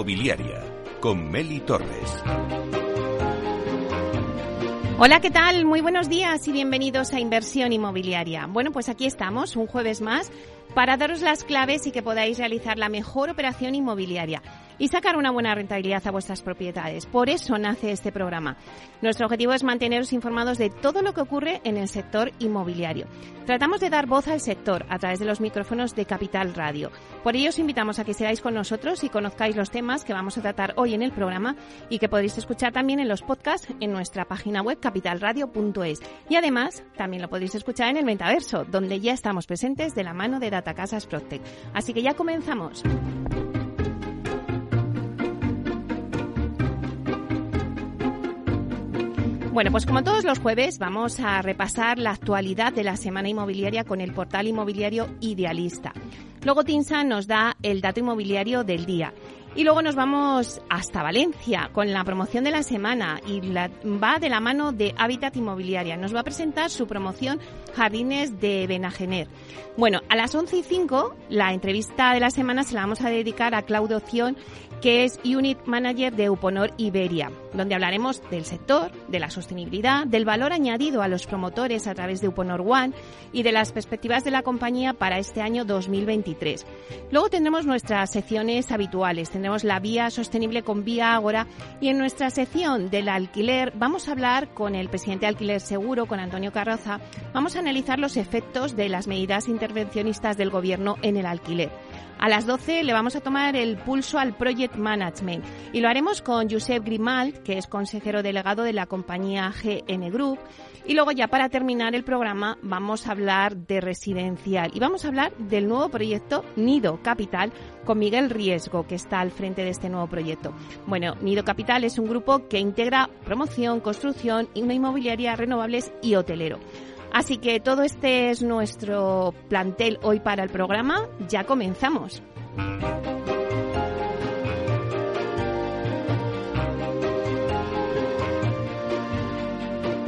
Inmobiliaria con Meli Torres. Hola, ¿qué tal? Muy buenos días y bienvenidos a Inversión Inmobiliaria. Bueno, pues aquí estamos, un jueves más, para daros las claves y que podáis realizar la mejor operación inmobiliaria y sacar una buena rentabilidad a vuestras propiedades. Por eso nace este programa. Nuestro objetivo es manteneros informados de todo lo que ocurre en el sector inmobiliario. Tratamos de dar voz al sector a través de los micrófonos de Capital Radio. Por ello os invitamos a que seáis con nosotros y conozcáis los temas que vamos a tratar hoy en el programa y que podréis escuchar también en los podcasts en nuestra página web capitalradio.es. Y además también lo podéis escuchar en el metaverso, donde ya estamos presentes de la mano de Datacasas Protec. Así que ya comenzamos. Bueno, pues como todos los jueves vamos a repasar la actualidad de la semana inmobiliaria con el portal inmobiliario Idealista. Luego Tinsa nos da el dato inmobiliario del día. Y luego nos vamos hasta Valencia con la promoción de la semana y va de la mano de Hábitat Inmobiliaria. Nos va a presentar su promoción Jardines de Benagener. Bueno, a las 11 y 5 la entrevista de la semana se la vamos a dedicar a Claudio Cion, que es Unit Manager de Uponor Iberia, donde hablaremos del sector, de la sostenibilidad, del valor añadido a los promotores a través de Uponor One y de las perspectivas de la compañía para este año 2023. Luego tendremos nuestras secciones habituales, tendremos la vía sostenible con Vía Ágora y en nuestra sección del alquiler vamos a hablar con el presidente de Alquiler Seguro, con Antonio Carroza, vamos a analizar los efectos de las medidas intervencionistas del gobierno en el alquiler. A las 12 le vamos a tomar el pulso al Project Management y lo haremos con Josep Grimald, que es consejero delegado de la compañía GN Group. Y luego ya para terminar el programa vamos a hablar de residencial y vamos a hablar del nuevo proyecto Nido Capital con Miguel Riesgo, que está al frente de este nuevo proyecto. Bueno, Nido Capital es un grupo que integra promoción, construcción, una inmobiliaria, renovables y hotelero. Así que todo este es nuestro plantel hoy para el programa. Ya comenzamos.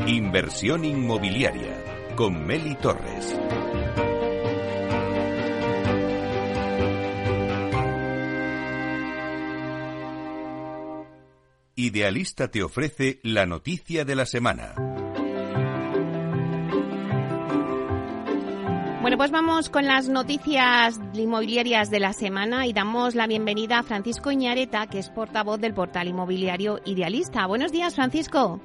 Inversión inmobiliaria con Meli Torres. Idealista te ofrece la noticia de la semana. Bueno, pues vamos con las noticias inmobiliarias de la semana y damos la bienvenida a Francisco Iñareta, que es portavoz del portal inmobiliario Idealista. Buenos días, Francisco.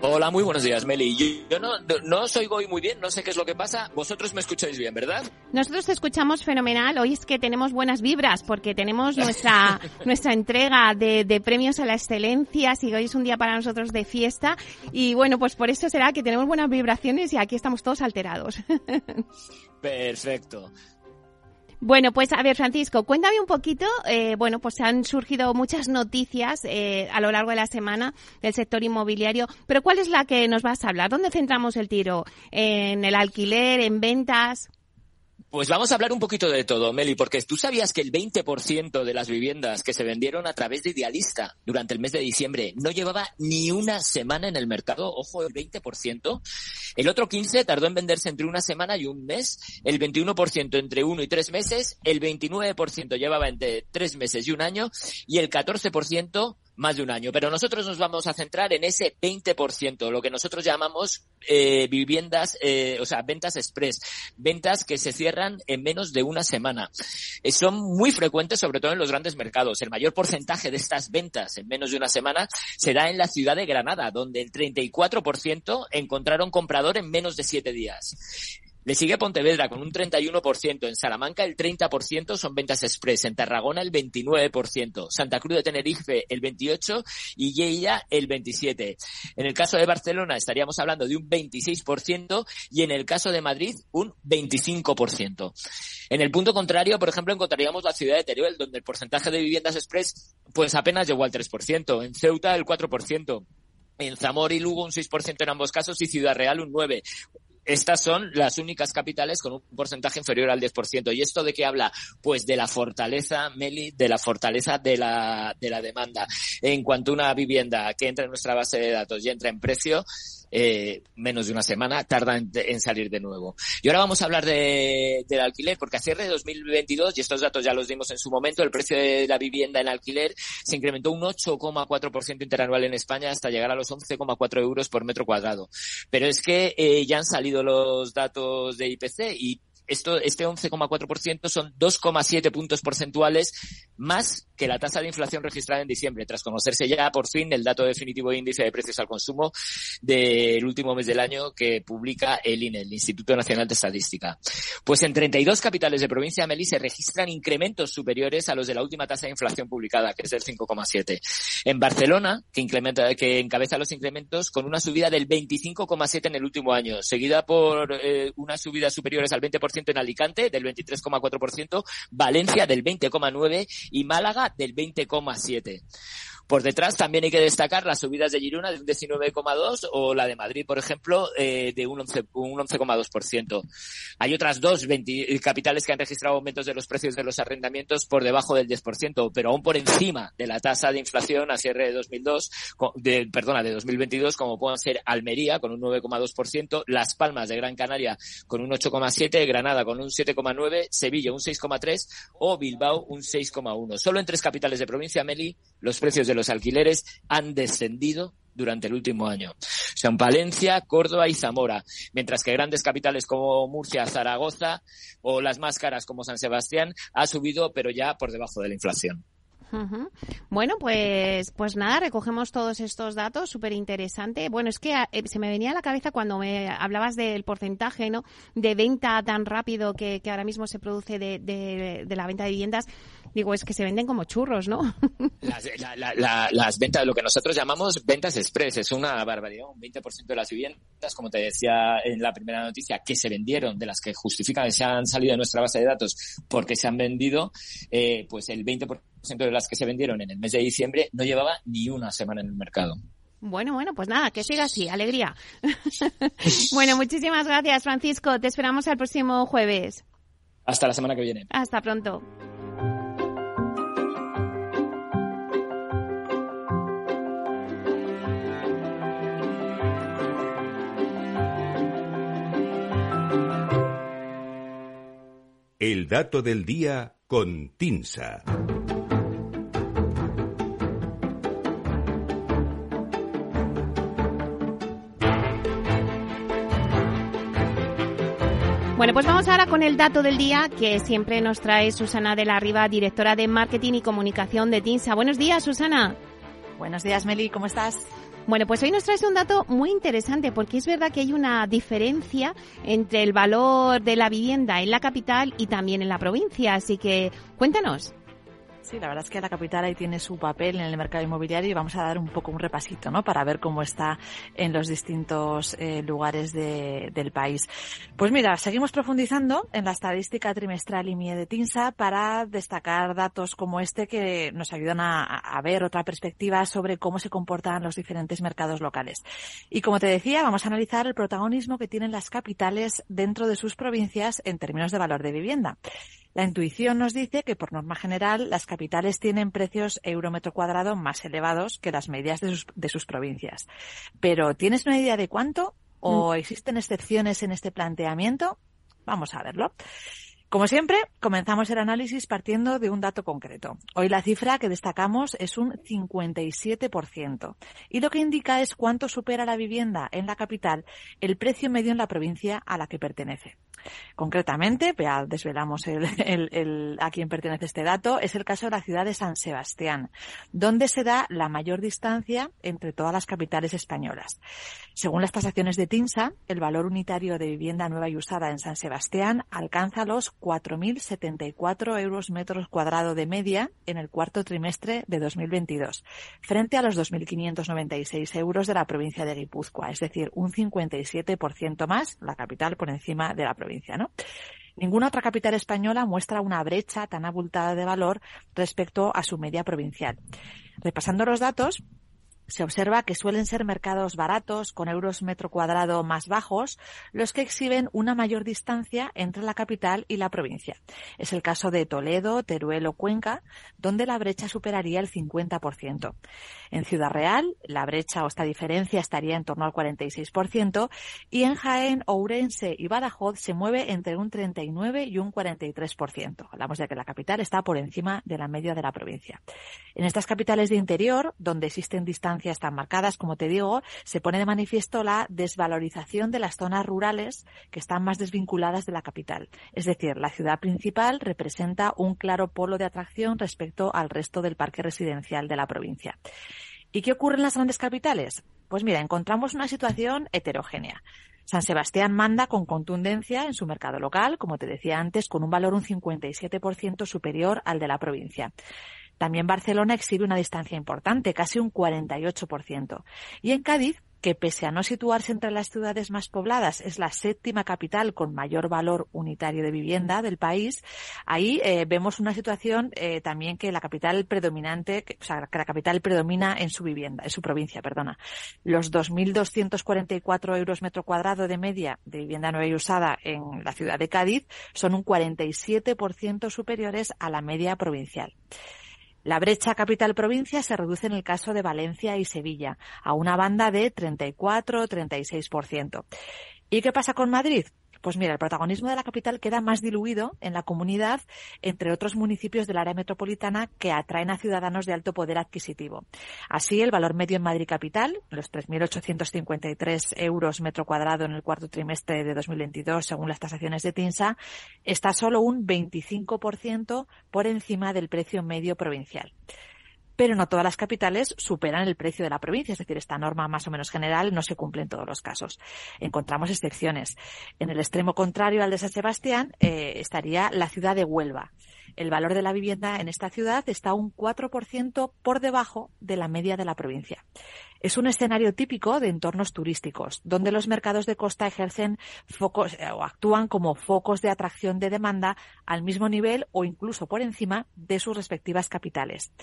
Hola, muy buenos días, Meli. Yo, no, no os oigo hoy muy bien, no sé qué es lo que pasa. Vosotros me escucháis bien, ¿verdad? Nosotros te escuchamos fenomenal. Hoy es que tenemos buenas vibras porque tenemos nuestra, nuestra entrega de, de, premios a la excelencia. Así que hoy es un día para nosotros de fiesta. Y bueno, pues por eso será que tenemos buenas vibraciones y aquí estamos todos alterados. Perfecto. Bueno, pues a ver, Francisco, cuéntame un poquito. Eh, bueno, pues han surgido muchas noticias eh, a lo largo de la semana del sector inmobiliario, pero ¿cuál es la que nos vas a hablar? ¿Dónde centramos el tiro? ¿En el alquiler? ¿En ventas? Pues vamos a hablar un poquito de todo, Meli, porque tú sabías que el 20% de las viviendas que se vendieron a través de Idealista durante el mes de diciembre no llevaba ni una semana en el mercado, ojo, el 20%. El otro 15% tardó en venderse entre una semana y un mes, el 21% entre uno y tres meses, el 29% llevaba entre tres meses y un año. Y el 14% más de un año. Pero nosotros nos vamos a centrar en ese 20%, lo que nosotros llamamos eh, viviendas, eh, o sea, ventas express, ventas que se cierran en menos de una semana. Eh, son muy frecuentes, sobre todo en los grandes mercados. El mayor porcentaje de estas ventas en menos de una semana se da en la ciudad de Granada, donde el 34% encontraron comprador en menos de siete días. Le sigue Pontevedra con un 31%, en Salamanca el 30% son ventas express, en Tarragona el 29%, Santa Cruz de Tenerife el 28% y Lleida el 27%. En el caso de Barcelona estaríamos hablando de un 26% y en el caso de Madrid un 25%. En el punto contrario, por ejemplo, encontraríamos la ciudad de Teruel, donde el porcentaje de viviendas express pues apenas llegó al 3%, en Ceuta el 4%. En Zamora y Lugo un 6% en ambos casos y Ciudad Real un 9% estas son las únicas capitales con un porcentaje inferior al 10%. ¿Y esto de qué habla? Pues de la fortaleza, Meli, de la fortaleza de la, de la demanda. En cuanto a una vivienda que entra en nuestra base de datos y entra en precio, eh, menos de una semana, tarda en, salir de nuevo. Y ahora vamos a hablar de, del alquiler, porque a cierre de 2022, y estos datos ya los dimos en su momento, el precio de la vivienda en alquiler se incrementó un 8,4% interanual en España hasta llegar a los 11,4 euros por metro cuadrado. Pero es que eh, ya han salido los datos de IPC y esto, este 11,4% son 2,7 puntos porcentuales más que la tasa de inflación registrada en diciembre, tras conocerse ya por fin el dato definitivo de índice de precios al consumo del último mes del año que publica el INE, el Instituto Nacional de Estadística. Pues en 32 capitales de provincia de Meli se registran incrementos superiores a los de la última tasa de inflación publicada, que es del 5,7. En Barcelona, que, incrementa, que encabeza los incrementos con una subida del 25,7 en el último año, seguida por eh, unas subidas superiores al 20% en Alicante, del 23,4%, Valencia del 20,9% y Málaga del 20,7%. Por detrás también hay que destacar las subidas de Girona de un 19,2 o la de Madrid, por ejemplo, eh, de un 11,2%. Hay otras dos capitales que han registrado aumentos de los precios de los arrendamientos por debajo del 10%, pero aún por encima de la tasa de inflación a cierre de 2002, de, perdona, de 2022, como pueden ser Almería con un 9,2%, Las Palmas de Gran Canaria con un 8,7%, Granada con un 7,9%, Sevilla un 6,3% o Bilbao un 6,1%. Solo en tres capitales de provincia, Meli, los precios de los alquileres han descendido durante el último año. Son Palencia, Córdoba y Zamora, mientras que grandes capitales como Murcia, Zaragoza o las más caras como San Sebastián ha subido, pero ya por debajo de la inflación. Bueno, pues, pues nada, recogemos todos estos datos, súper interesante. Bueno, es que eh, se me venía a la cabeza cuando me hablabas del porcentaje, ¿no? De venta tan rápido que, que ahora mismo se produce de, de, de la venta de viviendas Digo, es que se venden como churros, ¿no? Las, ventas, lo que nosotros llamamos ventas express, es una barbaridad. Un 20% de las viviendas, como te decía en la primera noticia, que se vendieron, de las que justifican que se han salido de nuestra base de datos porque se han vendido, eh, pues el 20% de las que se vendieron en el mes de diciembre no llevaba ni una semana en el mercado. Bueno, bueno, pues nada, que siga así, alegría. bueno, muchísimas gracias, Francisco. Te esperamos el próximo jueves. Hasta la semana que viene. Hasta pronto. El dato del día con Tinsa. Bueno, pues vamos ahora con el dato del día que siempre nos trae Susana de la Riva, directora de Marketing y Comunicación de TINSA. Buenos días, Susana. Buenos días, Meli, ¿cómo estás? Bueno, pues hoy nos traes un dato muy interesante porque es verdad que hay una diferencia entre el valor de la vivienda en la capital y también en la provincia, así que cuéntanos. Sí, la verdad es que la capital ahí tiene su papel en el mercado inmobiliario y vamos a dar un poco un repasito, ¿no? Para ver cómo está en los distintos eh, lugares del país. Pues mira, seguimos profundizando en la estadística trimestral IMIE de TINSA para destacar datos como este que nos ayudan a, a ver otra perspectiva sobre cómo se comportan los diferentes mercados locales. Y como te decía, vamos a analizar el protagonismo que tienen las capitales dentro de sus provincias en términos de valor de vivienda. La intuición nos dice que por norma general las capitales tienen precios euro metro cuadrado más elevados que las medias de sus, de sus provincias. Pero ¿tienes una idea de cuánto? ¿O mm. existen excepciones en este planteamiento? Vamos a verlo. Como siempre, comenzamos el análisis partiendo de un dato concreto. Hoy la cifra que destacamos es un 57%. Y lo que indica es cuánto supera la vivienda en la capital el precio medio en la provincia a la que pertenece. Concretamente, ya desvelamos el, a quién pertenece este dato, es el caso de la ciudad de San Sebastián, donde se da la mayor distancia entre todas las capitales españolas. Según las tasaciones de TINSA, el valor unitario de vivienda nueva y usada en San Sebastián alcanza los 4.074 euros metros cuadrados de media en el cuarto trimestre de 2022, frente a los 2.596 euros de la provincia de Guipúzcoa, es decir, un 57% más, la capital por encima de la provincia, Ninguna otra capital española muestra una brecha tan abultada de valor respecto a su media provincial. Repasando los datos, se observa que suelen ser mercados baratos, con euros metro cuadrado más bajos, los que exhiben una mayor distancia entre la capital y la provincia. Es el caso de Toledo, Teruel o Cuenca, donde la brecha superaría el 50%. En Ciudad Real, la brecha o esta diferencia estaría en torno al 46% y en Jaén, Ourense y Badajoz se mueve entre un 39 y un 43%. Hablamos de que la capital está por encima de la media de la provincia. En estas capitales de interior, donde existen distancias tan marcadas, como te digo, se pone de manifiesto la desvalorización de las zonas rurales que están más desvinculadas de la capital. Es decir, la ciudad principal representa un claro polo de atracción respecto al resto del parque residencial de la provincia. ¿Y qué ocurre en las grandes capitales? Pues mira, encontramos una situación heterogénea. San Sebastián manda con contundencia en su mercado local, como te decía antes, con un valor un 57% superior al de la provincia. También Barcelona exhibe una distancia importante, casi un 48%. Y en Cádiz, que pese a no situarse entre las ciudades más pobladas, es la séptima capital con mayor valor unitario de vivienda del país, ahí eh, vemos una situación eh, también que la capital predominante, o sea, que la capital predomina en su vivienda, en su provincia, perdona. Los 2.244 euros metro cuadrado de media de vivienda nueva y usada en la ciudad de Cádiz son un 47% superiores a la media provincial. La brecha capital-provincia se reduce en el caso de Valencia y Sevilla a una banda de 34-36%. ¿Y qué pasa con Madrid? Pues mira, el protagonismo de la capital queda más diluido en la comunidad entre otros municipios del área metropolitana que atraen a ciudadanos de alto poder adquisitivo. Así, el valor medio en Madrid capital, los 3.853 euros metro cuadrado en el cuarto trimestre de 2022, según las tasaciones de TINSA, está solo un 25% por encima del precio medio provincial pero no todas las capitales superan el precio de la provincia, es decir, esta norma más o menos general no se cumple en todos los casos. Encontramos excepciones. En el extremo contrario al de San Sebastián eh, estaría la ciudad de Huelva. El valor de la vivienda en esta ciudad está un 4% por debajo de la media de la provincia. Es un escenario típico de entornos turísticos, donde los mercados de costa ejercen focos eh, o actúan como focos de atracción de demanda al mismo nivel o incluso por encima de sus respectivas capitales.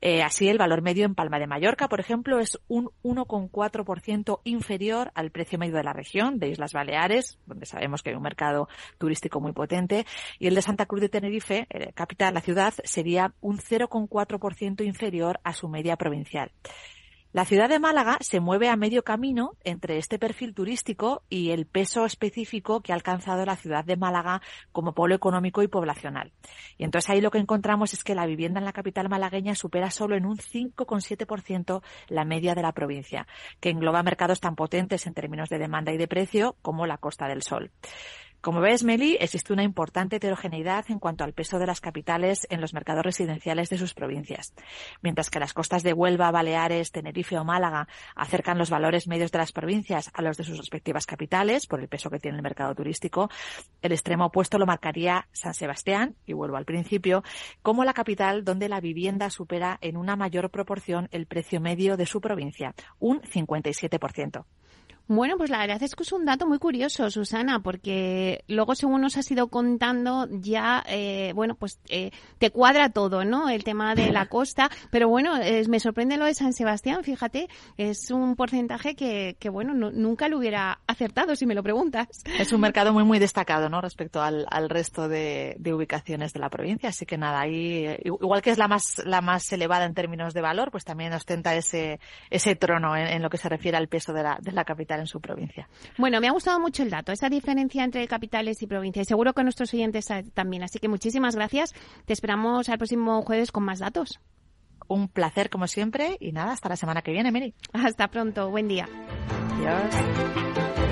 Eh, así, el valor medio en Palma de Mallorca, por ejemplo, es un 1,4% inferior al precio medio de la región, de Islas Baleares, donde sabemos que hay un mercado turístico muy potente, y el de Santa Cruz de Tenerife, eh, capital, la ciudad, sería un 0,4% inferior a su media provincial. La ciudad de Málaga se mueve a medio camino entre este perfil turístico y el peso específico que ha alcanzado la ciudad de Málaga como polo económico y poblacional. Y entonces ahí lo que encontramos es que la vivienda en la capital malagueña supera solo en un 5,7% la media de la provincia, que engloba mercados tan potentes en términos de demanda y de precio como la Costa del Sol. Como ves, Meli, existe una importante heterogeneidad en cuanto al peso de las capitales en los mercados residenciales de sus provincias. Mientras que las costas de Huelva, Baleares, Tenerife o Málaga acercan los valores medios de las provincias a los de sus respectivas capitales por el peso que tiene el mercado turístico, el extremo opuesto lo marcaría San Sebastián, y vuelvo al principio, como la capital donde la vivienda supera en una mayor proporción el precio medio de su provincia, un 57%. Bueno, pues la verdad es que es un dato muy curioso, Susana, porque luego según nos has ido contando ya, eh, bueno, pues eh, te cuadra todo, ¿no? El tema de la costa, pero bueno, me sorprende lo de San Sebastián, fíjate, es un porcentaje que, que bueno, nunca lo hubiera acertado si me lo preguntas. Es un mercado muy, muy destacado, ¿no? Respecto al, al resto de, de, ubicaciones de la provincia, así que nada, ahí, igual que es la más, la más elevada en términos de valor, pues también ostenta ese, ese trono en, en lo que se refiere al peso de la, de la capital en su provincia. Bueno, me ha gustado mucho el dato, esa diferencia entre capitales y provincias. Seguro que nuestros oyentes también. Así que muchísimas gracias. Te esperamos al próximo jueves con más datos. Un placer como siempre y nada, hasta la semana que viene, Mary. Hasta pronto, buen día. Adiós.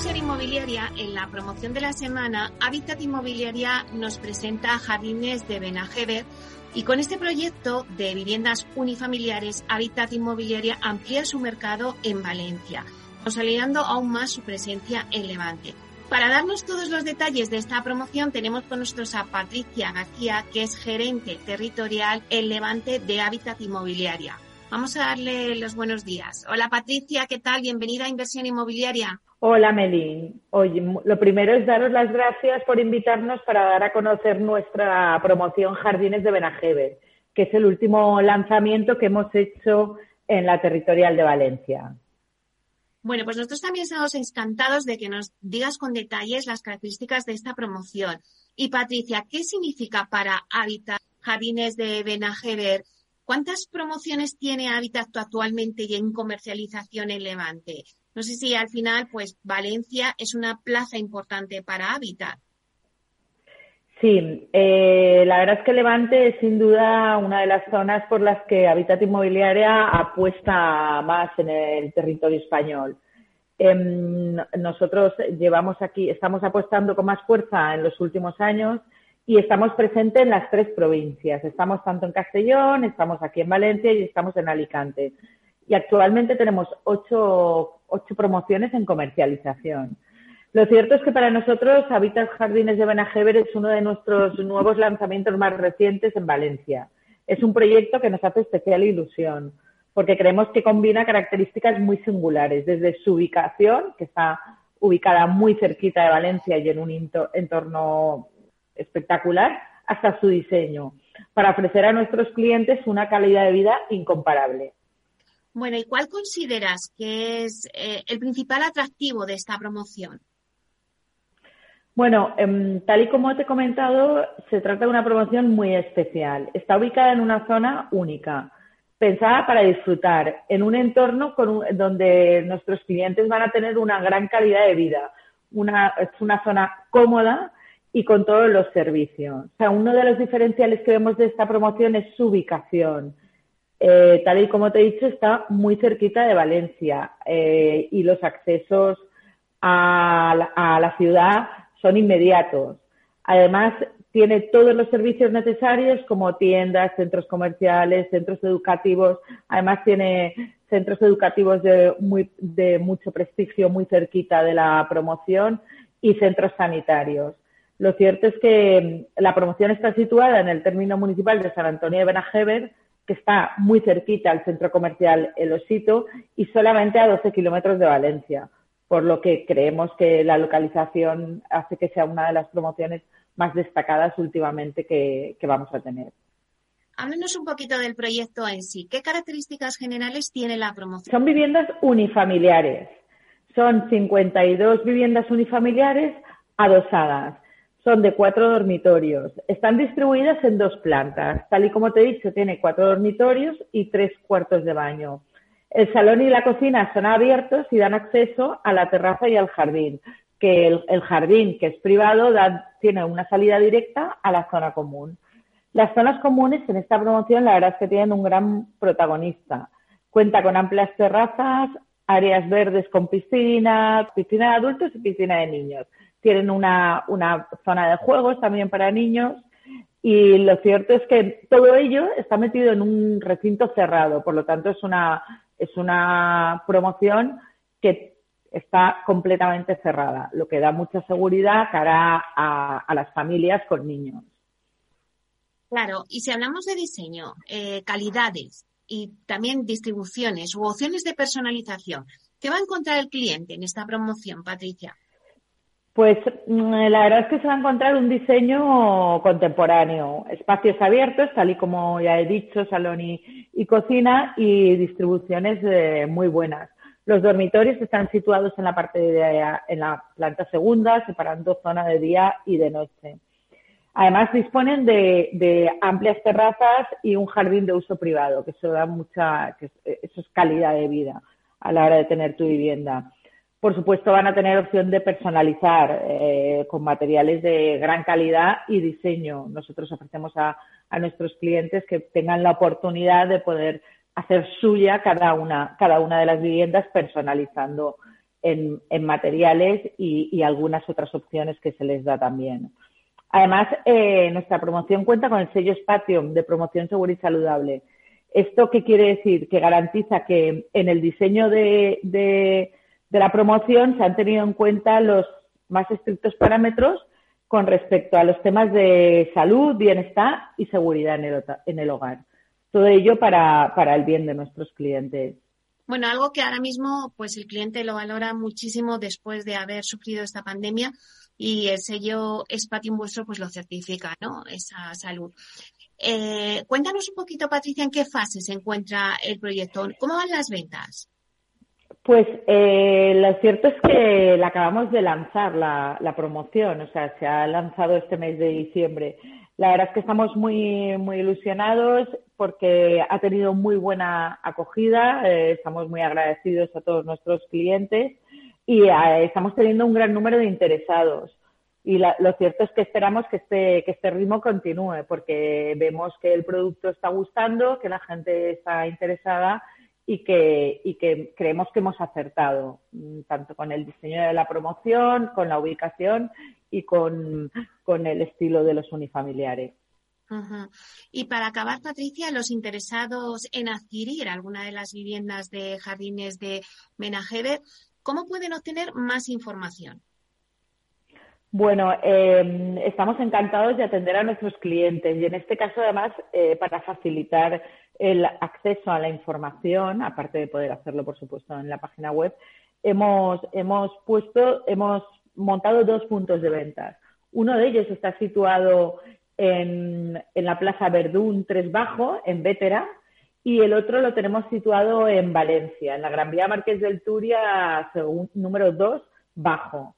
Inversión Inmobiliaria, en la promoción de la semana, Habitat Inmobiliaria nos presenta Jardines de Benajever y con este proyecto de viviendas unifamiliares, Habitat Inmobiliaria amplía su mercado en Valencia, consolidando aún más su presencia en Levante. Para darnos todos los detalles de esta promoción tenemos con nosotros a Patricia García, que es gerente territorial en Levante de Habitat Inmobiliaria. Vamos a darle los buenos días. Hola Patricia, ¿qué tal? Bienvenida a Inversión Inmobiliaria. Hola Meli. Oye, lo primero es daros las gracias por invitarnos para dar a conocer nuestra promoción Jardines de Benajever, que es el último lanzamiento que hemos hecho en la territorial de Valencia. Bueno, pues nosotros también estamos encantados de que nos digas con detalles las características de esta promoción. Y Patricia, ¿qué significa para Habitat Jardines de Benajever? ¿Cuántas promociones tiene Habitat actualmente y en comercialización en Levante? No sé si al final, pues Valencia es una plaza importante para Habitat. Sí, eh, la verdad es que Levante es sin duda una de las zonas por las que Habitat Inmobiliaria apuesta más en el territorio español. Em, nosotros llevamos aquí, estamos apostando con más fuerza en los últimos años y estamos presentes en las tres provincias. Estamos tanto en Castellón, estamos aquí en Valencia y estamos en Alicante. Y actualmente tenemos ocho, ocho promociones en comercialización. Lo cierto es que para nosotros Habitat Jardines de Benajever es uno de nuestros nuevos lanzamientos más recientes en Valencia. Es un proyecto que nos hace especial ilusión porque creemos que combina características muy singulares, desde su ubicación, que está ubicada muy cerquita de Valencia y en un entorno espectacular, hasta su diseño, para ofrecer a nuestros clientes una calidad de vida incomparable. Bueno, ¿y cuál consideras que es eh, el principal atractivo de esta promoción? Bueno, em, tal y como te he comentado, se trata de una promoción muy especial. Está ubicada en una zona única, pensada para disfrutar, en un entorno donde nuestros clientes van a tener una gran calidad de vida. Una, es una zona cómoda y con todos los servicios. O sea, uno de los diferenciales que vemos de esta promoción es su ubicación. Eh, tal y como te he dicho, está muy cerquita de Valencia eh, y los accesos a la ciudad son inmediatos. Además, tiene todos los servicios necesarios como tiendas, centros comerciales, centros educativos. Además, tiene centros educativos de, muy, de mucho prestigio muy cerquita de la promoción y centros sanitarios. Lo cierto es que la promoción está situada en el término municipal de San Antonio de Benajever, que está muy cerquita al centro comercial El Osito y solamente a 12 kilómetros de Valencia por lo que creemos que la localización hace que sea una de las promociones más destacadas últimamente que, vamos a tener. Háblenos un poquito del proyecto en sí. ¿Qué características generales tiene la promoción? Son viviendas unifamiliares. Son 52 viviendas unifamiliares adosadas. Son de cuatro dormitorios. Están distribuidas en dos plantas. Tal y como te he dicho, tiene cuatro dormitorios y tres cuartos de baño. El salón y la cocina son abiertos y dan acceso a la terraza y al jardín, que el, jardín, que es privado, tiene una salida directa a la zona común. Las zonas comunes en esta promoción la verdad es que tienen un gran protagonista. Cuenta con amplias terrazas, áreas verdes con piscina, piscina de adultos y piscina de niños. Tienen una, una zona de juegos también para niños y lo cierto es que todo ello está metido en un recinto cerrado, por lo tanto es una es una promoción que está completamente cerrada, lo que da mucha seguridad cara a, las familias con niños. Claro, y si hablamos de diseño, eh, calidades y también distribuciones u opciones de personalización, ¿qué va a encontrar el cliente en esta promoción, Patricia? Pues mm, la verdad es que se va a encontrar un diseño contemporáneo, espacios abiertos, tal y como ya he dicho, salón y, cocina, y distribuciones eh, muy buenas. Los dormitorios están situados en la parte de, en la planta segunda, separando zona de día y de noche. Además disponen de, amplias terrazas y un jardín de uso privado, que eso da mucha, que eso es calidad de vida a la hora de tener tu vivienda. Por supuesto, van a tener opción de personalizar eh, con materiales de gran calidad y diseño. Nosotros ofrecemos a, nuestros clientes que tengan la oportunidad de poder hacer suya cada una, cada una de las viviendas personalizando en, materiales y, algunas otras opciones que se les da también. Además, eh, nuestra promoción cuenta con el sello Spatium de promoción segura y saludable. ¿Esto qué quiere decir? Que garantiza que en el diseño de de la promoción se han tenido en cuenta los más estrictos parámetros con respecto a los temas de salud, bienestar y seguridad en el, hogar. Todo ello para, el bien de nuestros clientes. Bueno, algo que ahora mismo pues el cliente lo valora muchísimo después de haber sufrido esta pandemia y el sello Spatium vuestro pues lo certifica, ¿no? Esa salud. Eh, cuéntanos un poquito, Patricia, en qué fase se encuentra el proyecto. ¿Cómo van las ventas? Pues eh, lo cierto es que la acabamos de lanzar la, promoción, o sea, se ha lanzado este mes de diciembre. La verdad es que estamos muy, muy ilusionados porque ha tenido muy buena acogida, eh, estamos muy agradecidos a todos nuestros clientes y eh, estamos teniendo un gran número de interesados. Y lo cierto es que esperamos que este, que este ritmo continúe porque vemos que el producto está gustando, que la gente está interesada y que, y que creemos que hemos acertado, mm, tanto con el diseño de la promoción, con la ubicación y con, el estilo de los unifamiliares. Y para acabar, Patricia, los interesados en adquirir alguna de las viviendas de jardines de Menajeve, ¿cómo pueden obtener más información? Bueno, em, estamos encantados de atender a nuestros clientes y en este caso además eh, para facilitar el acceso a la información, aparte de poder hacerlo por supuesto en la página web, hemos, hemos puesto, hemos montado dos puntos de ventas. Uno de ellos está situado en, en la Plaza Verdún 3 Bajo, en Vétera, y el otro lo tenemos situado en Valencia, en la Gran Vía Marqués del Turia, número 2 Bajo.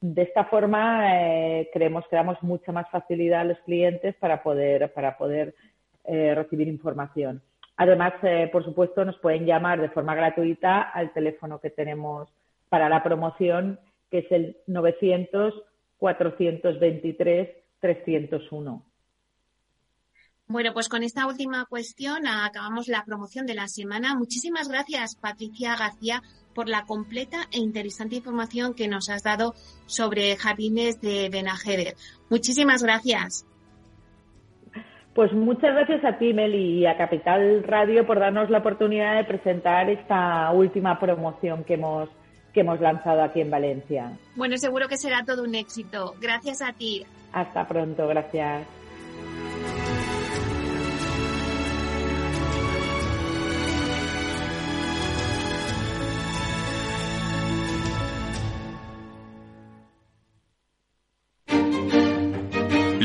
De esta forma eh, creemos que damos mucha más facilidad a los clientes para poder, para poder eh, recibir información. Además, eh, por supuesto, nos pueden llamar de forma gratuita al teléfono que tenemos para la promoción, que es el 900 423 301. Bueno, pues con esta última cuestión acabamos la promoción de la semana. Muchísimas gracias, Patricia García, por la completa e interesante información que nos has dado sobre jardines de Benajever. Muchísimas gracias. Pues muchas gracias a ti, Meli, y a Capital Radio por darnos la oportunidad de presentar esta última promoción que hemos, que hemos lanzado aquí en Valencia. Bueno, seguro que será todo un éxito. Gracias a ti. Hasta pronto, gracias.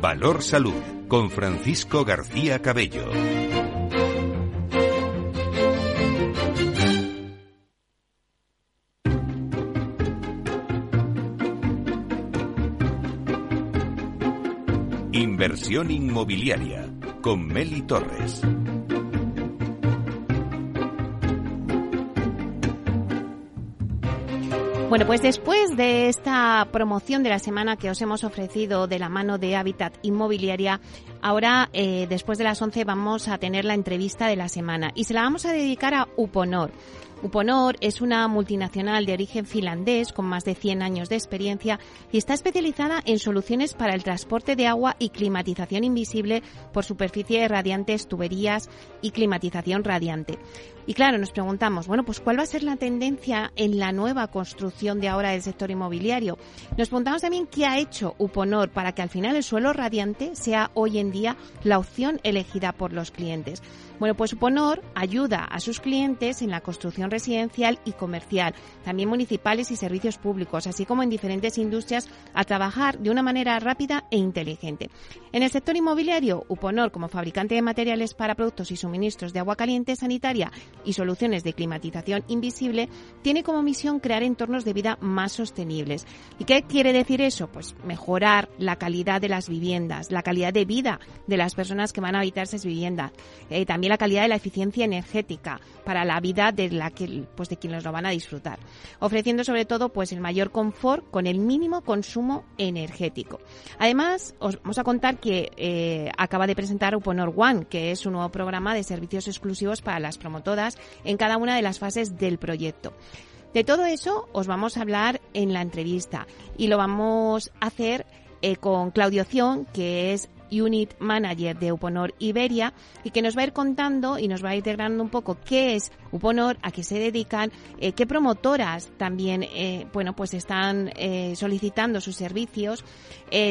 Valor Salud. Con Francisco García Cabello. Inversión inmobiliaria con Meli Torres. Bueno, pues después de esta promoción de la semana que os hemos ofrecido de la mano de Habitat Inmobiliaria, ahora eh, después de las 11 vamos a tener la entrevista de la semana y se la vamos a dedicar a Uponor. Uponor es una multinacional de origen finlandés con más de 100 años de experiencia y está especializada en soluciones para el transporte de agua y climatización invisible por superficie de radiantes, tuberías y climatización radiante. Y claro, nos preguntamos, bueno, pues ¿cuál va a ser la tendencia en la nueva construcción de ahora del sector inmobiliario? Nos preguntamos también qué ha hecho Uponor para que al final el suelo radiante sea hoy en día la opción elegida por los clientes. Bueno, pues Uponor ayuda a sus clientes en la construcción residencial y comercial, también municipales y servicios públicos, así como en diferentes industrias, a trabajar de una manera rápida e inteligente. En el sector inmobiliario, Uponor, como fabricante de materiales para productos y suministros de agua caliente sanitaria y soluciones de climatización invisible, tiene como misión crear entornos de vida más sostenibles. ¿Y qué quiere decir eso? Pues mejorar la calidad de las viviendas, la calidad de vida de las personas que van a habitar esas viviendas, eh, también la calidad de la eficiencia energética para la vida de la que pues de quienes lo van a disfrutar, ofreciendo sobre todo pues el mayor confort con el mínimo consumo energético. Además, os vamos a contar que eh, acaba de presentar Uponor One, que es un nuevo programa de servicios exclusivos para las promotoras en cada una de las fases del proyecto. De todo eso os vamos a hablar en la entrevista y lo vamos a hacer eh, con Claudio Cion, que es Unit Manager de Uponor Iberia y que nos va a ir contando y nos va a ir integrando un poco qué es Uponor, a qué se dedican, eh, qué promotoras también, eh, bueno, pues están eh, solicitando sus servicios,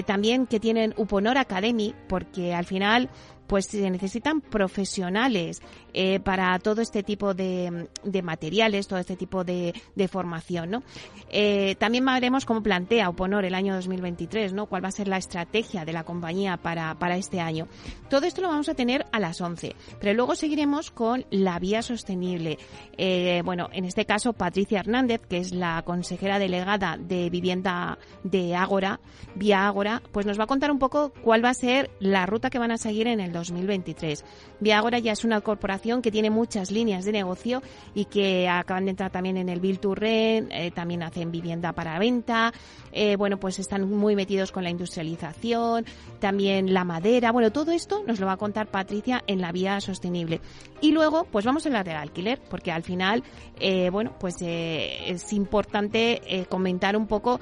también que tienen Uponor Academy, porque al final pues se necesitan profesionales eh, para todo este tipo de, materiales, todo este tipo de, formación, ¿no? Eh, también veremos cómo plantea Uponor el año 2023, ¿no? Cuál va a ser la estrategia de la compañía para, para este año. Todo esto lo vamos a tener a las 11, pero luego seguiremos con la vía sostenible. Eh, bueno, en este caso Patricia Hernández, que es la consejera delegada de vivienda de Ágora, vía Ágora, pues nos va a contar un poco cuál va a ser la ruta que van a seguir en el 2023. Viagora ya es una corporación que tiene muchas líneas de negocio y que acaban de entrar también en el Bill to Rent, eh, también hacen vivienda para venta, eh, bueno, pues están muy metidos con la industrialización, también la madera, bueno, todo esto nos lo va a contar Patricia en la vía sostenible. Y luego, pues vamos a hablar del alquiler, porque al final, eh, bueno, pues es importante comentar un poco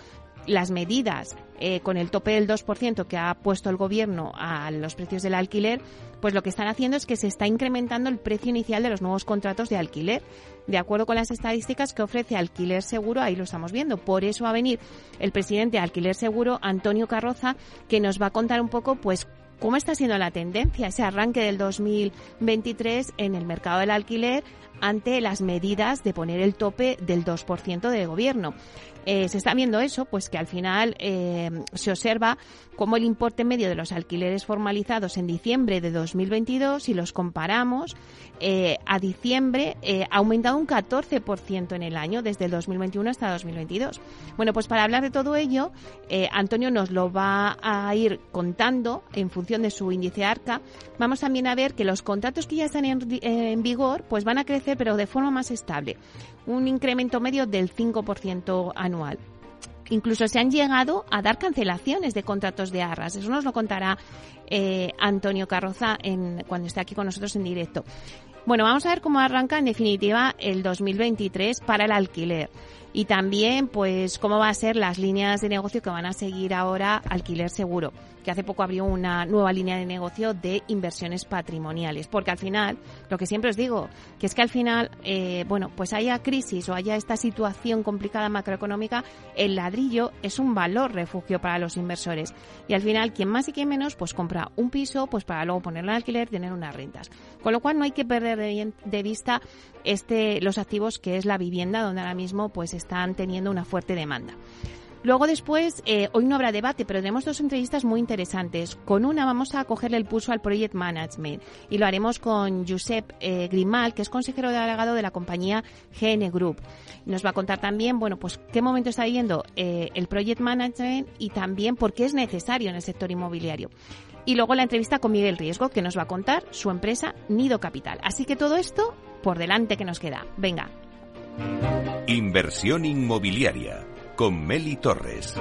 las medidas eh, con el tope del 2% que ha puesto el gobierno a los precios del alquiler, pues lo que están haciendo es que se está incrementando el precio inicial de los nuevos contratos de alquiler. De acuerdo con las estadísticas que ofrece Alquiler Seguro, ahí lo estamos viendo. Por eso va a venir el presidente de Alquiler Seguro, Antonio Carroza, que nos va a contar un poco, pues, cómo está siendo la tendencia, ese arranque del 2023 en el mercado del alquiler ante las medidas de poner el tope del 2% del gobierno. Eh, se está viendo eso, pues que al final eh, se observa cómo el importe medio de los alquileres formalizados en diciembre de 2022, si los comparamos eh, a diciembre, ha aumentado un 14% en el año, desde el 2021 hasta 2022. Bueno, pues para hablar de todo ello, Antonio nos lo va a ir contando en función de su índice ARCA. Vamos también a ver que los contratos que ya están en, en vigor, pues van a crecer, pero de forma más estable un incremento medio del 5% anual. Incluso se han llegado a dar cancelaciones de contratos de arras. Eso nos lo contará eh, Antonio Carroza en, cuando esté aquí con nosotros en directo. Bueno, vamos a ver cómo arranca en definitiva el 2023 para el alquiler y también pues cómo va a ser las líneas de negocio que van a seguir ahora alquiler seguro que hace poco abrió una nueva línea de negocio de inversiones patrimoniales. Porque al final, lo que siempre os digo, que es que al final, eh, bueno, pues haya crisis o haya esta situación complicada macroeconómica, el ladrillo es un valor refugio para los inversores. Y al final, quien más y quien menos, pues compra un piso, pues para luego ponerlo en alquiler, tener unas rentas. Con lo cual no hay que perder de vista este, los activos que es la vivienda, donde ahora mismo pues están teniendo una fuerte demanda. Luego después, eh, hoy no habrá debate, pero tenemos dos entrevistas muy interesantes. Con una vamos a cogerle el pulso al Project Management y lo haremos con Josep eh, Grimal, que es consejero delegado de la compañía GN Group. Nos va a contar también, bueno, pues qué momento está viviendo eh, el Project Management y también por qué es necesario en el sector inmobiliario. Y luego la entrevista con Miguel Riesgo, que nos va a contar su empresa Nido Capital. Así que todo esto por delante que nos queda. Venga, Inversión inmobiliaria con Meli Torres.